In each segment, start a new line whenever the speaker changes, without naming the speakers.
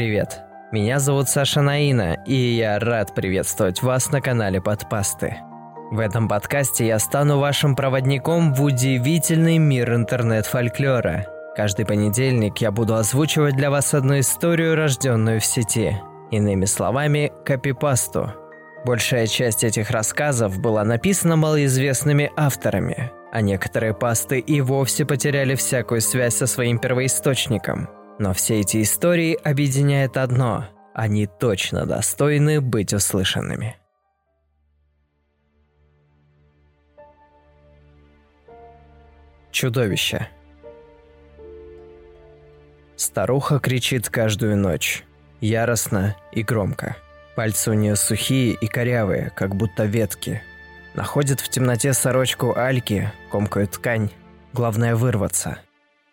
Привет. Меня зовут Саша Наина, и я рад приветствовать вас на канале Подпасты. В этом подкасте я стану вашим проводником в удивительный мир интернет-фольклора. Каждый понедельник я буду озвучивать для вас одну историю, рожденную в сети. Иными словами, копипасту. Большая часть этих рассказов была написана малоизвестными авторами, а некоторые пасты и вовсе потеряли всякую связь со своим первоисточником – но все эти истории объединяет одно – они точно достойны быть услышанными. Чудовище Старуха кричит каждую ночь, яростно и громко. Пальцы у нее сухие и корявые, как будто ветки. Находит в темноте сорочку Альки, комкую ткань. Главное вырваться –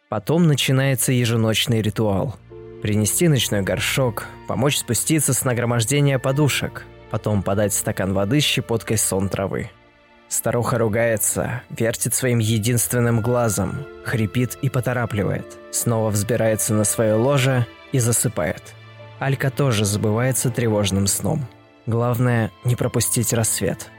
Потом начинается еженочный ритуал. Принести ночной горшок, помочь спуститься с нагромождения подушек, потом подать стакан воды с щепоткой сон травы. Старуха ругается, вертит своим единственным глазом, хрипит и поторапливает, снова взбирается на свое ложе и засыпает. Алька тоже забывается тревожным сном. Главное – не пропустить рассвет.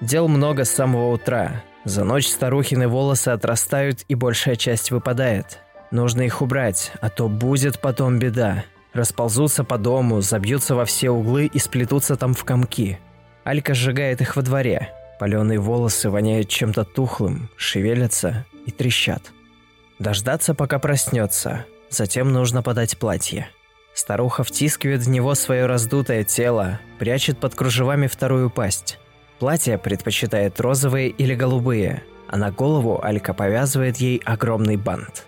Дел много с самого утра, за ночь старухины волосы отрастают и большая часть выпадает. Нужно их убрать, а то будет потом беда. Расползутся по дому, забьются во все углы и сплетутся там в комки. Алька сжигает их во дворе. Паленые волосы воняют чем-то тухлым, шевелятся и трещат. Дождаться, пока проснется. Затем нужно подать платье. Старуха втискивает в него свое раздутое тело, прячет под кружевами вторую пасть. Платья предпочитает розовые или голубые, а на голову Алька повязывает ей огромный бант.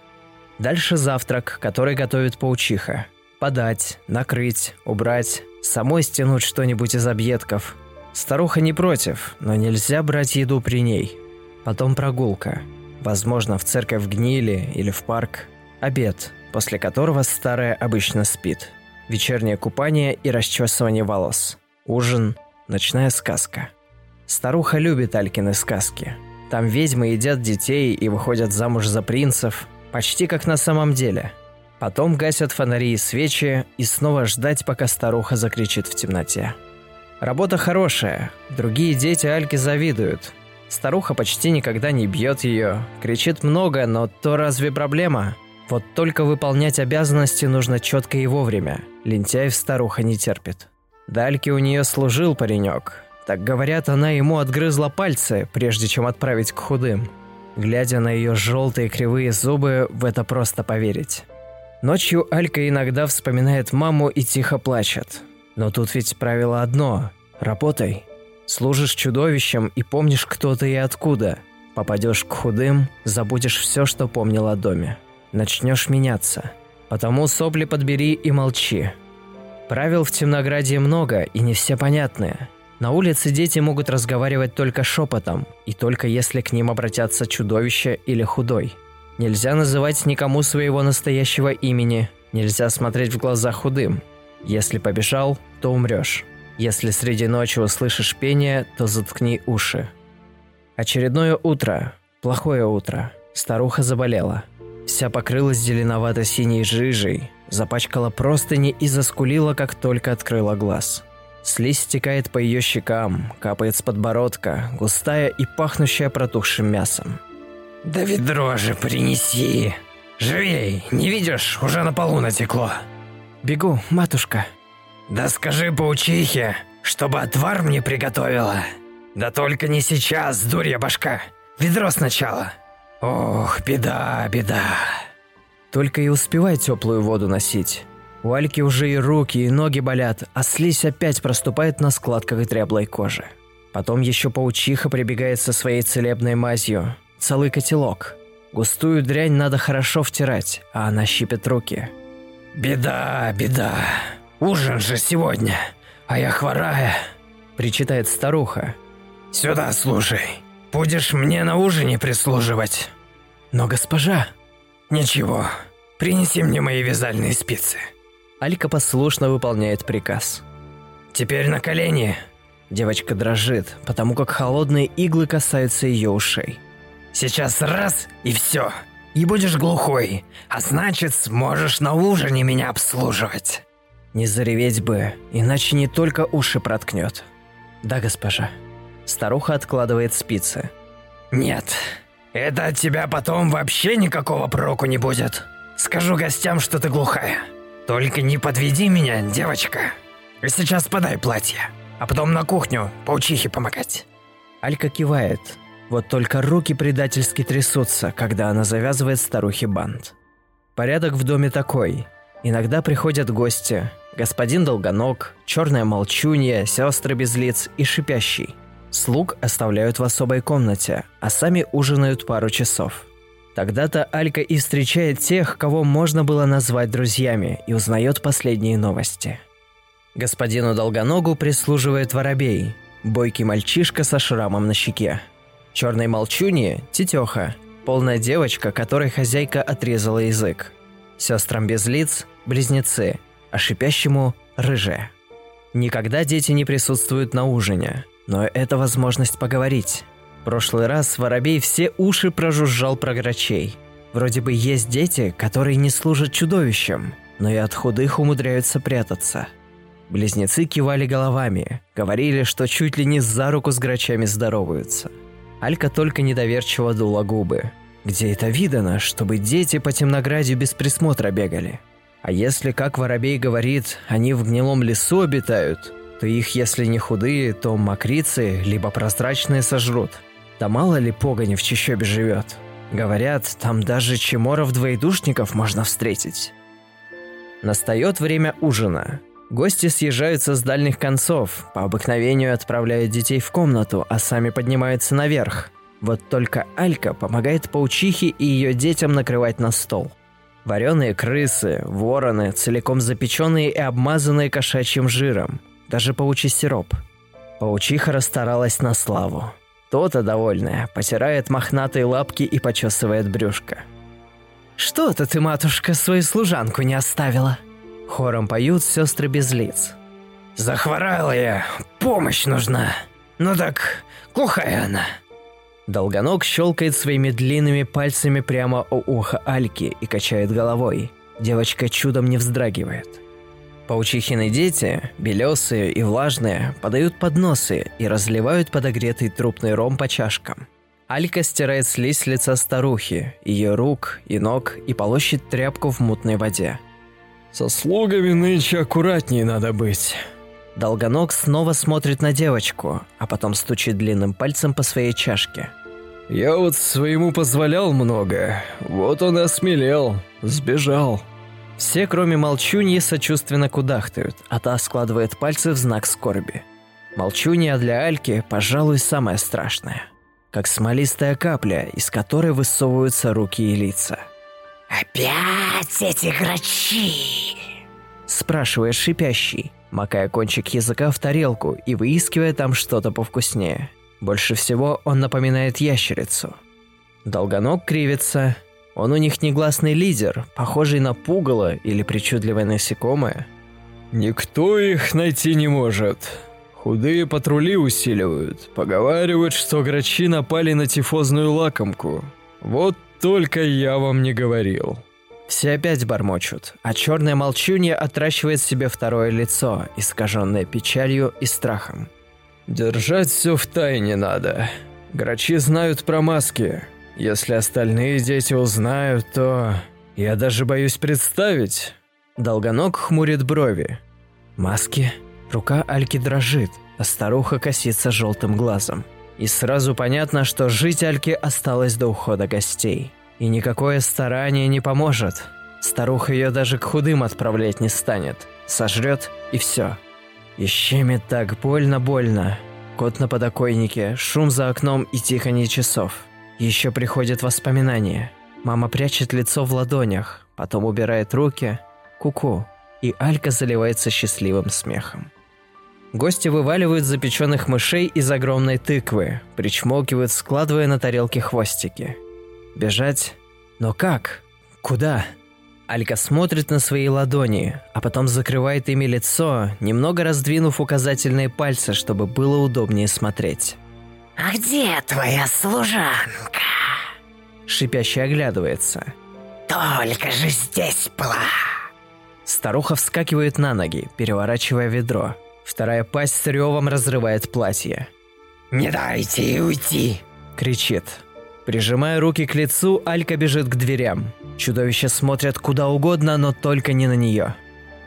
Дальше завтрак, который готовит паучиха. Подать, накрыть, убрать, самой стянуть что-нибудь из объедков. Старуха не против, но нельзя брать еду при ней. Потом прогулка. Возможно, в церковь гнили или в парк. Обед, после которого старая обычно спит. Вечернее купание и расчесывание волос. Ужин, ночная сказка. Старуха любит Алькины сказки. Там ведьмы едят детей и выходят замуж за принцев, почти как на самом деле. Потом гасят фонари и свечи и снова ждать, пока старуха закричит в темноте. Работа хорошая, другие дети Альки завидуют. Старуха почти никогда не бьет ее, кричит много, но то разве проблема? Вот только выполнять обязанности нужно четко и вовремя. Лентяев старуха не терпит. Дальки у нее служил паренек, так говорят, она ему отгрызла пальцы, прежде чем отправить к худым. Глядя на ее желтые кривые зубы, в это просто поверить. Ночью Алька иногда вспоминает маму и тихо плачет. Но тут ведь правило одно – работай. Служишь чудовищем и помнишь, кто ты и откуда. Попадешь к худым, забудешь все, что помнил о доме. Начнешь меняться. Потому сопли подбери и молчи. Правил в Темнограде много, и не все понятные – на улице дети могут разговаривать только шепотом, и только если к ним обратятся чудовище или худой. Нельзя называть никому своего настоящего имени, нельзя смотреть в глаза худым. Если побежал, то умрешь. Если среди ночи услышишь пение, то заткни уши. Очередное утро, плохое утро. Старуха заболела. Вся покрылась зеленовато-синей жижей, запачкала простыни и заскулила, как только открыла глаз. Слизь стекает по ее щекам, капает с подбородка, густая и пахнущая протухшим мясом.
«Да ведро же принеси! Живей! Не видишь, уже на полу натекло!»
«Бегу, матушка!»
«Да скажи паучихе, чтобы отвар мне приготовила!» «Да только не сейчас, дурья башка! Ведро сначала!» «Ох, беда, беда!»
«Только и успевай теплую воду носить!» У Альки уже и руки, и ноги болят, а слизь опять проступает на складках дряблой кожи. Потом еще паучиха прибегает со своей целебной мазью. Целый котелок. Густую дрянь надо хорошо втирать, а она щипет руки.
«Беда, беда. Ужин же сегодня, а я хворая», – причитает старуха. «Сюда слушай. Будешь мне на ужине прислуживать».
«Но госпожа...»
«Ничего. Принеси мне мои вязальные спицы».
Алька послушно выполняет приказ.
«Теперь на колени!»
Девочка дрожит, потому как холодные иглы касаются ее ушей.
«Сейчас раз и все. И будешь глухой, а значит, сможешь на ужине меня обслуживать».
Не зареветь бы, иначе не только уши проткнет. Да, госпожа. Старуха откладывает спицы.
Нет, это от тебя потом вообще никакого проку не будет. Скажу гостям, что ты глухая. Только не подведи меня, девочка. Сейчас подай платье, а потом на кухню паучихе помогать.
Алька кивает. Вот только руки предательски трясутся, когда она завязывает старухе бант. Порядок в доме такой. Иногда приходят гости, господин Долгоног, черная молчунья, сестры без лиц и шипящий. Слуг оставляют в особой комнате, а сами ужинают пару часов. Тогда-то Алька и встречает тех, кого можно было назвать друзьями, и узнает последние новости. Господину Долгоногу прислуживает воробей, бойкий мальчишка со шрамом на щеке. Черной молчунье – тетеха, полная девочка, которой хозяйка отрезала язык. Сестрам без лиц – близнецы – а шипящему – рыже. Никогда дети не присутствуют на ужине, но это возможность поговорить. Прошлый раз Воробей все уши прожужжал про грачей. Вроде бы есть дети, которые не служат чудовищам, но и от худых умудряются прятаться. Близнецы кивали головами, говорили, что чуть ли не за руку с грачами здороваются. Алька только недоверчиво дула губы. Где это видано, чтобы дети по темноградью без присмотра бегали? А если, как воробей говорит, они в гнилом лесу обитают, то их, если не худые, то мокрицы, либо прозрачные сожрут. Да мало ли погони в чащобе живет. Говорят, там даже чеморов-двоедушников можно встретить. Настает время ужина. Гости съезжаются с дальних концов, по обыкновению отправляют детей в комнату, а сами поднимаются наверх. Вот только Алька помогает паучихе и ее детям накрывать на стол. Вареные крысы, вороны, целиком запеченные и обмазанные кошачьим жиром. Даже паучий сироп. Паучиха расстаралась на славу. То-то довольная, потирает мохнатые лапки и почесывает брюшко. «Что-то ты, матушка, свою служанку не оставила?» Хором поют сестры без лиц.
«Захворала я, помощь нужна. Ну так, глухая она».
Долгоног щелкает своими длинными пальцами прямо у уха Альки и качает головой. Девочка чудом не вздрагивает. Паучихины дети, белесые и влажные, подают подносы и разливают подогретый трупный ром по чашкам. Алька стирает слизь с лица старухи, ее рук и ног и полощет тряпку в мутной воде.
«Со слугами нынче аккуратнее надо быть».
Долгоног снова смотрит на девочку, а потом стучит длинным пальцем по своей чашке.
Я вот своему позволял много, вот он и осмелел, сбежал.
Все, кроме Молчуньи, сочувственно кудахтают, а та складывает пальцы в знак скорби. Молчунья для Альки, пожалуй, самое страшное. Как смолистая капля, из которой высовываются руки и лица.
«Опять эти грачи?»
Спрашивает шипящий, макая кончик языка в тарелку и выискивая там что-то повкуснее. Больше всего он напоминает ящерицу. Долгоног кривится. Он у них негласный лидер, похожий на пугало или причудливое насекомое.
Никто их найти не может. Худые патрули усиливают. Поговаривают, что грачи напали на тифозную лакомку. Вот только я вам не говорил.
Все опять бормочут, а черная молчунья отращивает себе второе лицо, искаженное печалью и страхом.
Держать все в тайне надо. Грачи знают про маски. Если остальные дети узнают, то... Я даже боюсь представить.
Долгоног хмурит брови. Маски? Рука Альки дрожит, а старуха косится желтым глазом. И сразу понятно, что жить Альке осталось до ухода гостей. И никакое старание не поможет. Старуха ее даже к худым отправлять не станет. Сожрет и все. И щемит так больно-больно. Кот на подоконнике, шум за окном и тихонье часов. Еще приходят воспоминания. Мама прячет лицо в ладонях, потом убирает руки. Куку. -ку. И Алька заливается счастливым смехом. Гости вываливают запеченных мышей из огромной тыквы, причмокивают, складывая на тарелке хвостики. Бежать? Но как? Куда? Алька смотрит на свои ладони, а потом закрывает ими лицо, немного раздвинув указательные пальцы, чтобы было удобнее смотреть.
«А где твоя служанка?»
Шипяще оглядывается.
«Только же здесь была!»
Старуха вскакивает на ноги, переворачивая ведро. Вторая пасть с ревом разрывает платье.
«Не дайте ей уйти!»
– кричит. Прижимая руки к лицу, Алька бежит к дверям. Чудовища смотрят куда угодно, но только не на нее.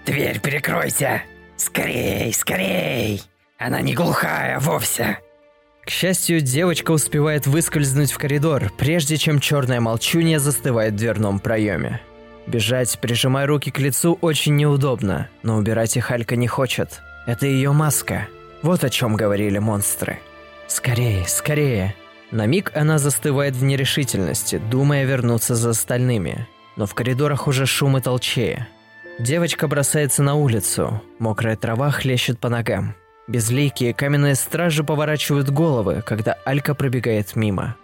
«Дверь перекройте! Скорей, скорей! Она не глухая вовсе!»
К счастью, девочка успевает выскользнуть в коридор, прежде чем черная молчунья застывает в дверном проеме. Бежать, прижимая руки к лицу, очень неудобно, но убирать их Алька не хочет. Это ее маска. Вот о чем говорили монстры. Скорее, скорее. На миг она застывает в нерешительности, думая вернуться за остальными. Но в коридорах уже шум и толчее. Девочка бросается на улицу. Мокрая трава хлещет по ногам. Безликие каменные стражи поворачивают головы, когда Алька пробегает мимо.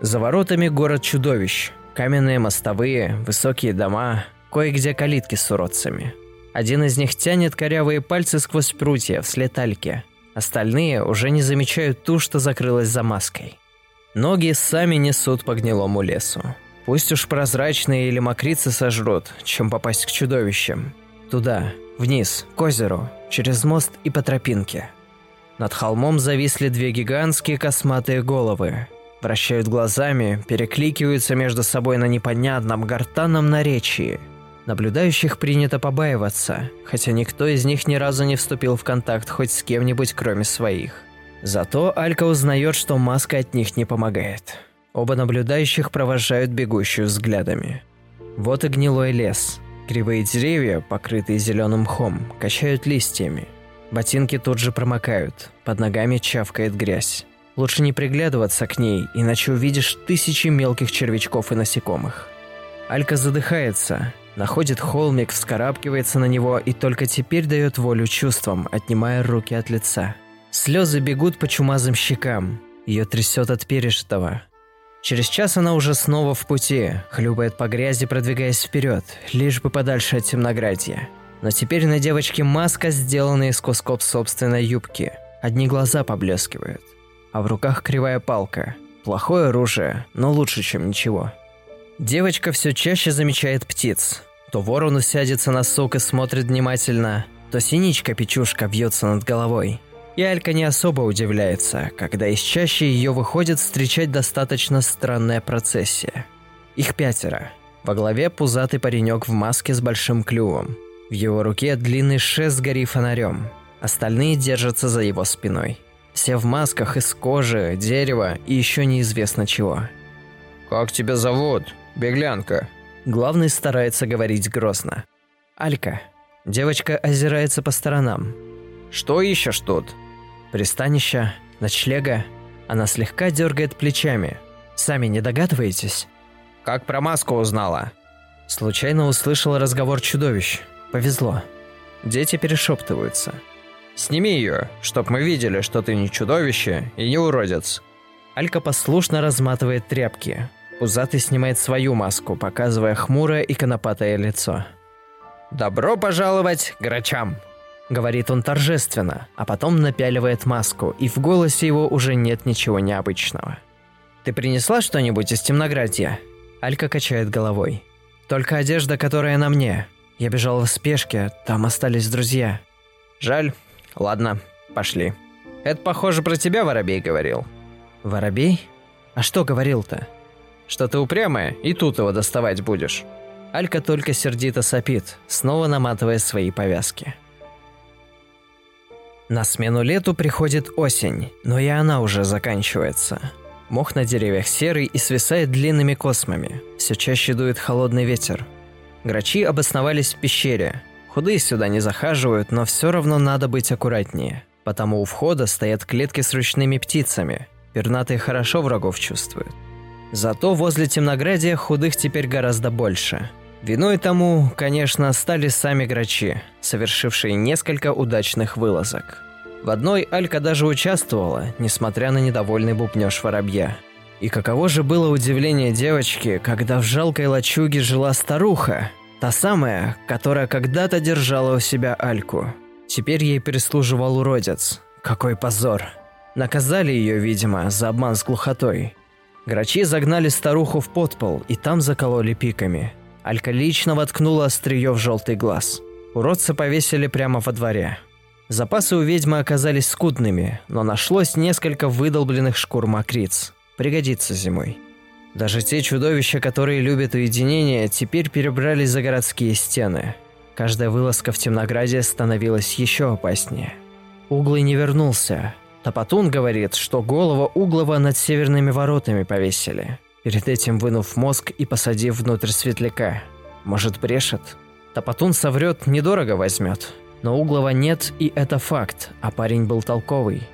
За воротами город чудовищ. Каменные мостовые, высокие дома, кое-где калитки с уродцами. Один из них тянет корявые пальцы сквозь прутья вслед Альке. Остальные уже не замечают ту, что закрылась за маской. Ноги сами несут по гнилому лесу. Пусть уж прозрачные или мокрицы сожрут, чем попасть к чудовищам. Туда, вниз, к озеру, через мост и по тропинке. Над холмом зависли две гигантские косматые головы. Вращают глазами, перекликиваются между собой на непонятном гортанном наречии. Наблюдающих принято побаиваться, хотя никто из них ни разу не вступил в контакт хоть с кем-нибудь, кроме своих. Зато Алька узнает, что маска от них не помогает. Оба наблюдающих провожают бегущую взглядами. Вот и гнилой лес. Кривые деревья, покрытые зеленым мхом, качают листьями. Ботинки тут же промокают, под ногами чавкает грязь. Лучше не приглядываться к ней, иначе увидишь тысячи мелких червячков и насекомых. Алька задыхается, находит холмик, вскарабкивается на него и только теперь дает волю чувствам, отнимая руки от лица. Слезы бегут по чумазым щекам. Ее трясет от пережитого. Через час она уже снова в пути, хлюпает по грязи, продвигаясь вперед, лишь бы подальше от темноградья. Но теперь на девочке маска, сделанная из кусков собственной юбки. Одни глаза поблескивают. А в руках кривая палка. Плохое оружие, но лучше, чем ничего. Девочка все чаще замечает птиц. То ворон усядется на сук и смотрит внимательно, то синичка-печушка вьется над головой. И Алька не особо удивляется, когда из чаще ее выходит встречать достаточно странная процессия. Их пятеро. Во главе пузатый паренек в маске с большим клювом. В его руке длинный шест с гори фонарем. Остальные держатся за его спиной. Все в масках из кожи, дерева и еще неизвестно чего.
«Как тебя зовут, беглянка?»
Главный старается говорить грозно. «Алька». Девочка озирается по сторонам.
«Что ищешь тут?»
Пристанища, ночлега. Она слегка дергает плечами. Сами не догадываетесь?
Как про маску узнала?
Случайно услышала разговор чудовищ. Повезло. Дети перешептываются.
Сними ее, чтоб мы видели, что ты не чудовище и не уродец.
Алька послушно разматывает тряпки. Пузатый снимает свою маску, показывая хмурое и конопатое лицо.
«Добро пожаловать к грачам!»
Говорит он торжественно, а потом напяливает маску, и в голосе его уже нет ничего необычного. «Ты принесла что-нибудь из темноградья?» Алька качает головой. «Только одежда, которая на мне. Я бежала в спешке, там остались друзья».
«Жаль. Ладно, пошли. Это, похоже, про тебя Воробей говорил».
«Воробей? А что говорил-то?»
«Что ты упрямая, и тут его доставать будешь».
Алька только сердито сопит, снова наматывая свои повязки. На смену лету приходит осень, но и она уже заканчивается. Мох на деревьях серый и свисает длинными космами. Все чаще дует холодный ветер. Грачи обосновались в пещере. Худые сюда не захаживают, но все равно надо быть аккуратнее. Потому у входа стоят клетки с ручными птицами. Пернатые хорошо врагов чувствуют. Зато возле темноградия худых теперь гораздо больше. Виной тому, конечно, стали сами грачи, совершившие несколько удачных вылазок. В одной Алька даже участвовала, несмотря на недовольный бубнёж воробья. И каково же было удивление девочки, когда в жалкой лачуге жила старуха, та самая, которая когда-то держала у себя Альку. Теперь ей прислуживал уродец. Какой позор. Наказали ее, видимо, за обман с глухотой. Грачи загнали старуху в подпол и там закололи пиками – Алька лично воткнула острие в желтый глаз. Уродца повесили прямо во дворе. Запасы у ведьмы оказались скудными, но нашлось несколько выдолбленных шкур мокриц. Пригодится зимой. Даже те чудовища, которые любят уединение, теперь перебрались за городские стены. Каждая вылазка в Темнограде становилась еще опаснее. Углый не вернулся. Топотун говорит, что голову Углова над северными воротами повесили, перед этим вынув мозг и посадив внутрь светляка. Может, брешет? Топотун соврет, недорого возьмет. Но Углова нет, и это факт, а парень был толковый.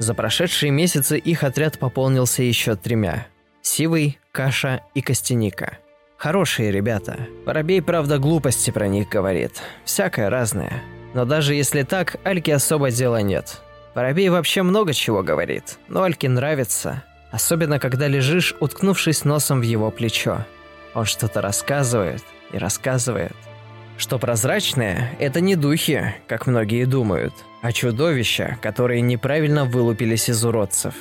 За прошедшие месяцы их отряд пополнился еще тремя. Сивый, Каша и Костяника. Хорошие ребята. Воробей, правда, глупости про них говорит. Всякое разное. Но даже если так, Альке особо дела нет. Воробей вообще много чего говорит, но Альке нравится. Особенно, когда лежишь, уткнувшись носом в его плечо. Он что-то рассказывает и рассказывает. Что прозрачное – это не духи, как многие думают, а чудовища, которые неправильно вылупились из уродцев.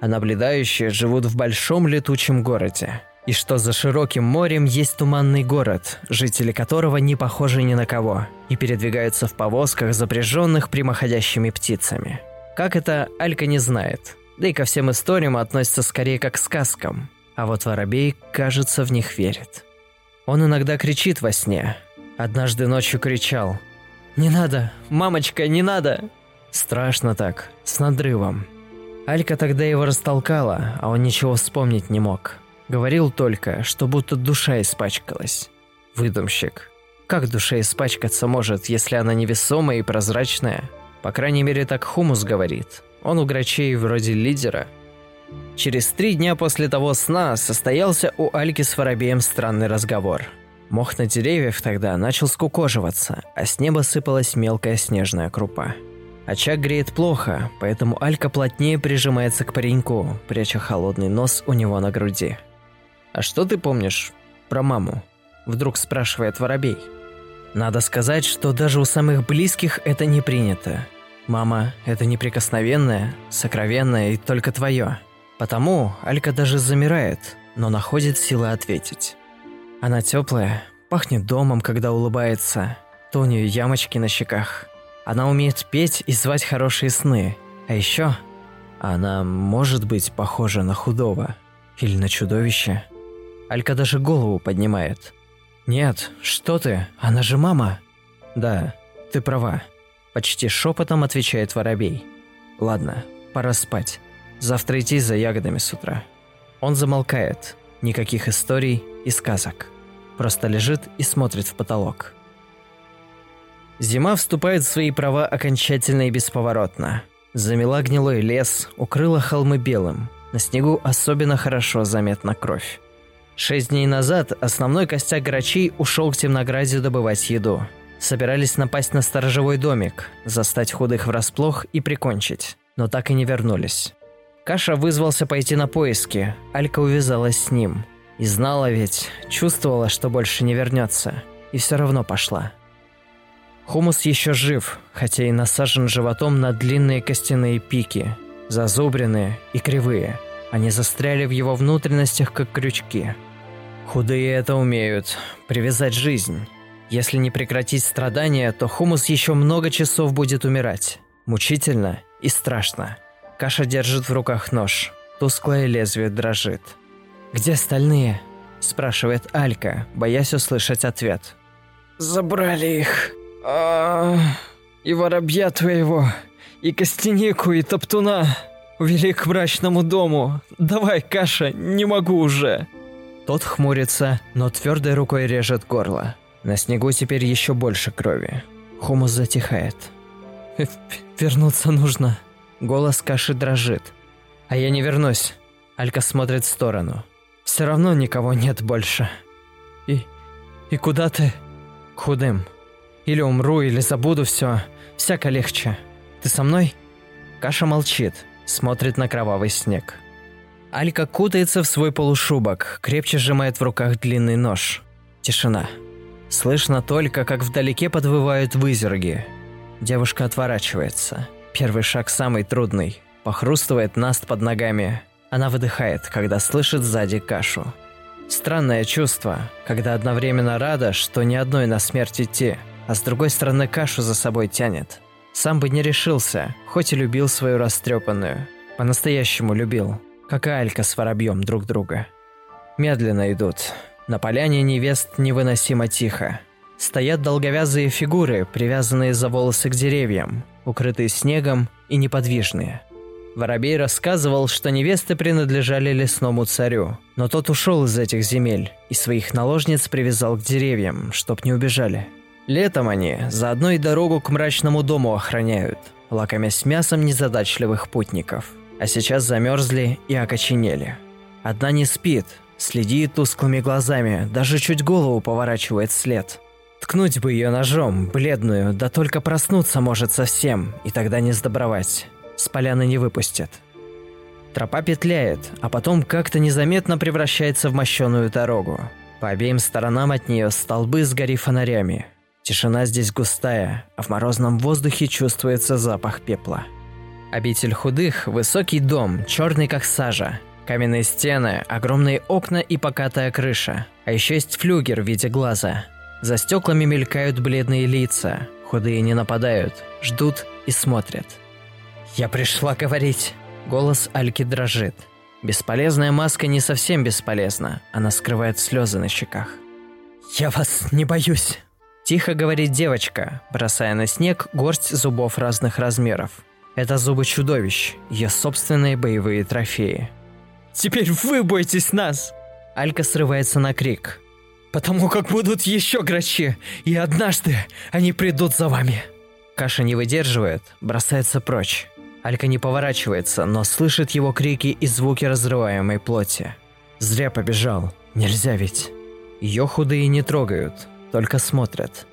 А наблюдающие живут в большом летучем городе. И что за широким морем есть туманный город, жители которого не похожи ни на кого, и передвигаются в повозках, запряженных прямоходящими птицами. Как это, Алька не знает. Да и ко всем историям относится скорее как к сказкам. А вот Воробей, кажется, в них верит. Он иногда кричит во сне, Однажды ночью кричал. «Не надо! Мамочка, не надо!» Страшно так, с надрывом. Алька тогда его растолкала, а он ничего вспомнить не мог. Говорил только, что будто душа испачкалась. Выдумщик. Как душа испачкаться может, если она невесомая и прозрачная? По крайней мере, так Хумус говорит. Он у грачей вроде лидера. Через три дня после того сна состоялся у Альки с Воробеем странный разговор – Мох на деревьях тогда начал скукоживаться, а с неба сыпалась мелкая снежная крупа. Очаг греет плохо, поэтому Алька плотнее прижимается к пареньку, пряча холодный нос у него на груди. «А что ты помнишь про маму?» – вдруг спрашивает Воробей. Надо сказать, что даже у самых близких это не принято. Мама – это неприкосновенное, сокровенное и только твое. Потому Алька даже замирает, но находит силы ответить. Она теплая, пахнет домом, когда улыбается. То у нее ямочки на щеках. Она умеет петь и звать хорошие сны. А еще она может быть похожа на худого или на чудовище. Алька даже голову поднимает. «Нет, что ты? Она же мама!» «Да, ты права», – почти шепотом отвечает воробей. «Ладно, пора спать. Завтра идти за ягодами с утра». Он замолкает, Никаких историй и сказок. Просто лежит и смотрит в потолок. Зима вступает в свои права окончательно и бесповоротно. Замела гнилой лес, укрыла холмы белым. На снегу особенно хорошо заметна кровь. Шесть дней назад основной костяк грачей ушел к Темнограде добывать еду. Собирались напасть на сторожевой домик, застать худых врасплох и прикончить, но так и не вернулись. Каша вызвался пойти на поиски, Алька увязалась с ним. И знала ведь, чувствовала, что больше не вернется, и все равно пошла. Хумус еще жив, хотя и насажен животом на длинные костяные пики, зазубренные и кривые. Они застряли в его внутренностях, как крючки. Худые это умеют, привязать жизнь. Если не прекратить страдания, то хумус еще много часов будет умирать. Мучительно и страшно. Каша держит в руках нож. Тусклое лезвие дрожит. «Где остальные?» – спрашивает Алька, боясь услышать ответ. «Забрали их. А, и воробья твоего, и костянику, и топтуна. Увели к мрачному дому. Давай, Каша, не могу уже». Тот хмурится, но твердой рукой режет горло. На снегу теперь еще больше крови. Хумус затихает. «Вернуться нужно», Голос Каши дрожит. «А я не вернусь». Алька смотрит в сторону. «Все равно никого нет больше». «И... и куда ты?» «К худым. Или умру, или забуду все. Всяко легче. Ты со мной?» Каша молчит, смотрит на кровавый снег. Алька кутается в свой полушубок, крепче сжимает в руках длинный нож. Тишина. Слышно только, как вдалеке подвывают вызерги. Девушка отворачивается. Первый шаг самый трудный. Похрустывает наст под ногами. Она выдыхает, когда слышит сзади кашу. Странное чувство, когда одновременно рада, что ни одной на смерть идти, а с другой стороны кашу за собой тянет. Сам бы не решился, хоть и любил свою растрепанную. По-настоящему любил, как и Алька с воробьем друг друга. Медленно идут. На поляне невест невыносимо тихо. Стоят долговязые фигуры, привязанные за волосы к деревьям, укрытые снегом и неподвижные. Воробей рассказывал, что невесты принадлежали лесному царю, но тот ушел из этих земель и своих наложниц привязал к деревьям, чтоб не убежали. Летом они заодно и дорогу к мрачному дому охраняют, лакомясь мясом незадачливых путников. А сейчас замерзли и окоченели. Одна не спит, следит тусклыми глазами, даже чуть голову поворачивает след. Ткнуть бы ее ножом, бледную, да только проснуться может совсем, и тогда не сдобровать. С поляны не выпустят. Тропа петляет, а потом как-то незаметно превращается в мощеную дорогу. По обеим сторонам от нее столбы с гори фонарями. Тишина здесь густая, а в морозном воздухе чувствуется запах пепла. Обитель худых – высокий дом, черный как сажа. Каменные стены, огромные окна и покатая крыша. А еще есть флюгер в виде глаза. За стеклами мелькают бледные лица. Худые не нападают, ждут и смотрят. «Я пришла говорить!» Голос Альки дрожит. Бесполезная маска не совсем бесполезна. Она скрывает слезы на щеках. «Я вас не боюсь!» Тихо говорит девочка, бросая на снег горсть зубов разных размеров. Это зубы чудовищ, ее собственные боевые трофеи. «Теперь вы бойтесь нас!» Алька срывается на крик. «Потому как будут еще грачи, и однажды они придут за вами!» Каша не выдерживает, бросается прочь. Алька не поворачивается, но слышит его крики и звуки разрываемой плоти. Зря побежал, нельзя ведь. Ее худые не трогают, только смотрят.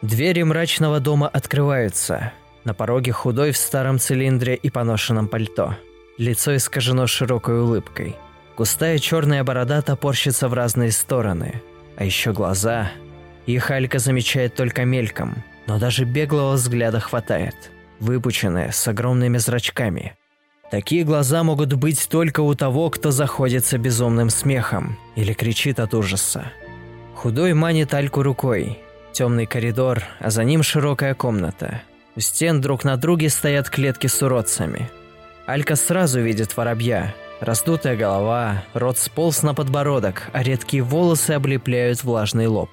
Двери мрачного дома открываются. На пороге худой в старом цилиндре и поношенном пальто. Лицо искажено широкой улыбкой. Густая черная борода топорщится в разные стороны. А еще глаза. Их Алька замечает только мельком, но даже беглого взгляда хватает. Выпученные, с огромными зрачками. Такие глаза могут быть только у того, кто заходится безумным смехом или кричит от ужаса. Худой манит Альку рукой. Темный коридор, а за ним широкая комната. У стен друг на друге стоят клетки с уродцами. Алька сразу видит воробья. Раздутая голова, рот сполз на подбородок, а редкие волосы облепляют влажный лоб.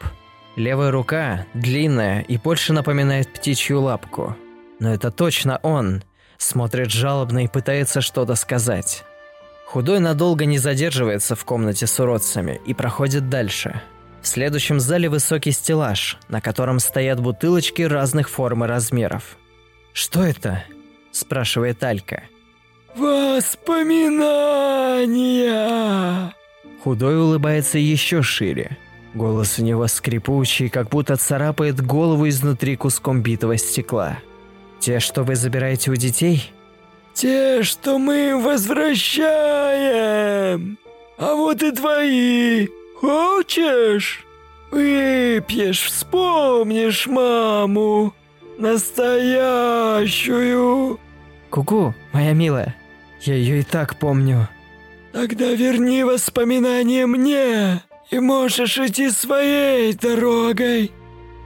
Левая рука длинная и больше напоминает птичью лапку. Но это точно он. Смотрит жалобно и пытается что-то сказать. Худой надолго не задерживается в комнате с уродцами и проходит дальше – в следующем зале высокий стеллаж, на котором стоят бутылочки разных форм и размеров. «Что это?» – спрашивает Алька.
«Воспоминания!»
Худой улыбается еще шире. Голос у него скрипучий, как будто царапает голову изнутри куском битого стекла. «Те, что вы забираете у детей?»
«Те, что мы возвращаем! А вот и твои!» Хочешь? Выпьешь, вспомнишь маму. Настоящую.
Куку, моя милая. Я ее и так помню.
Тогда верни воспоминания мне, и можешь идти своей дорогой.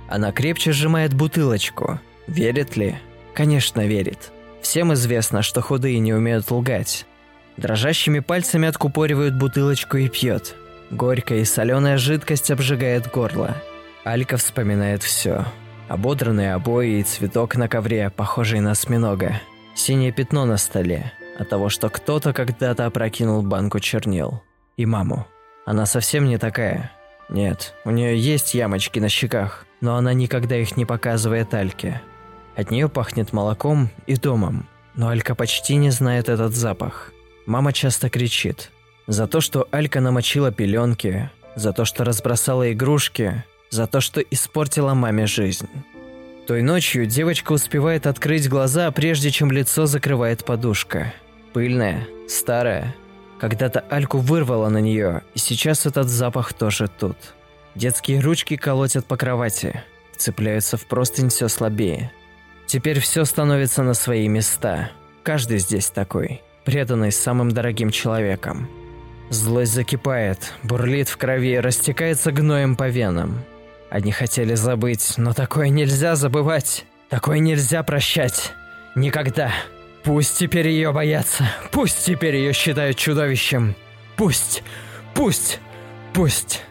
Она крепче сжимает бутылочку. Верит ли? Конечно, верит. Всем известно, что худые не умеют лгать. Дрожащими пальцами откупоривают бутылочку и пьет. Горькая и соленая жидкость обжигает горло. Алька вспоминает все. Ободранные обои и цветок на ковре, похожий на осьминога. Синее пятно на столе от того, что кто-то когда-то опрокинул банку чернил. И маму. Она совсем не такая. Нет, у нее есть ямочки на щеках, но она никогда их не показывает Альке. От нее пахнет молоком и домом, но Алька почти не знает этот запах. Мама часто кричит – за то, что Алька намочила пеленки, за то, что разбросала игрушки, за то, что испортила маме жизнь. Той ночью девочка успевает открыть глаза, прежде чем лицо закрывает подушка. Пыльная, старая. Когда-то Альку вырвало на нее, и сейчас этот запах тоже тут. Детские ручки колотят по кровати, цепляются в простынь все слабее. Теперь все становится на свои места. Каждый здесь такой, преданный самым дорогим человеком. Злость закипает, бурлит в крови, растекается гноем по венам. Они хотели забыть, но такое нельзя забывать. Такое нельзя прощать. Никогда. Пусть теперь ее боятся. Пусть теперь ее считают чудовищем. Пусть. Пусть. Пусть.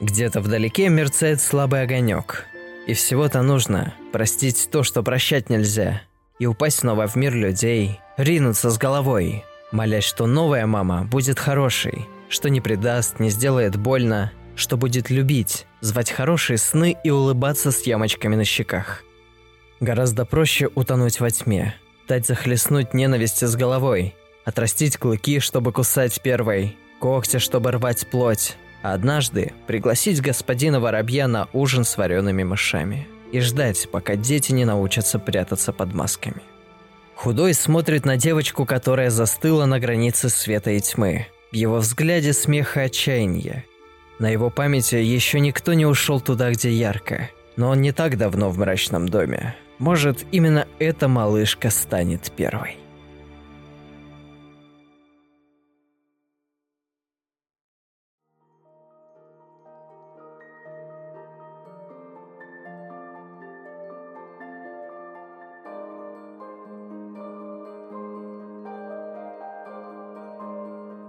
Где-то вдалеке мерцает слабый огонек. И всего-то нужно простить то, что прощать нельзя. И упасть снова в мир людей. Ринуться с головой. Молясь, что новая мама будет хорошей. Что не предаст, не сделает больно. Что будет любить, звать хорошие сны и улыбаться с ямочками на щеках. Гораздо проще утонуть во тьме, дать захлестнуть ненависти с головой, отрастить клыки, чтобы кусать первой, когти, чтобы рвать плоть, а однажды пригласить господина Воробья на ужин с вареными мышами и ждать, пока дети не научатся прятаться под масками. Худой смотрит на девочку, которая застыла на границе света и тьмы. В его взгляде смех и отчаяние. На его памяти еще никто не ушел туда, где ярко. Но он не так давно в мрачном доме. Может, именно эта малышка станет первой.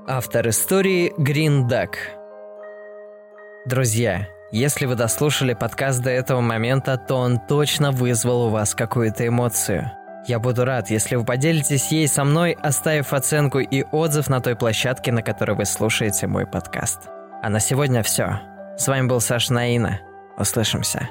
Автор истории Green Duck. Друзья, если вы дослушали подкаст до этого момента, то он точно вызвал у вас какую-то эмоцию. Я буду рад, если вы поделитесь ей со мной, оставив оценку и отзыв на той площадке, на которой вы слушаете мой подкаст. А на сегодня все. С вами был Саша Наина. Услышимся.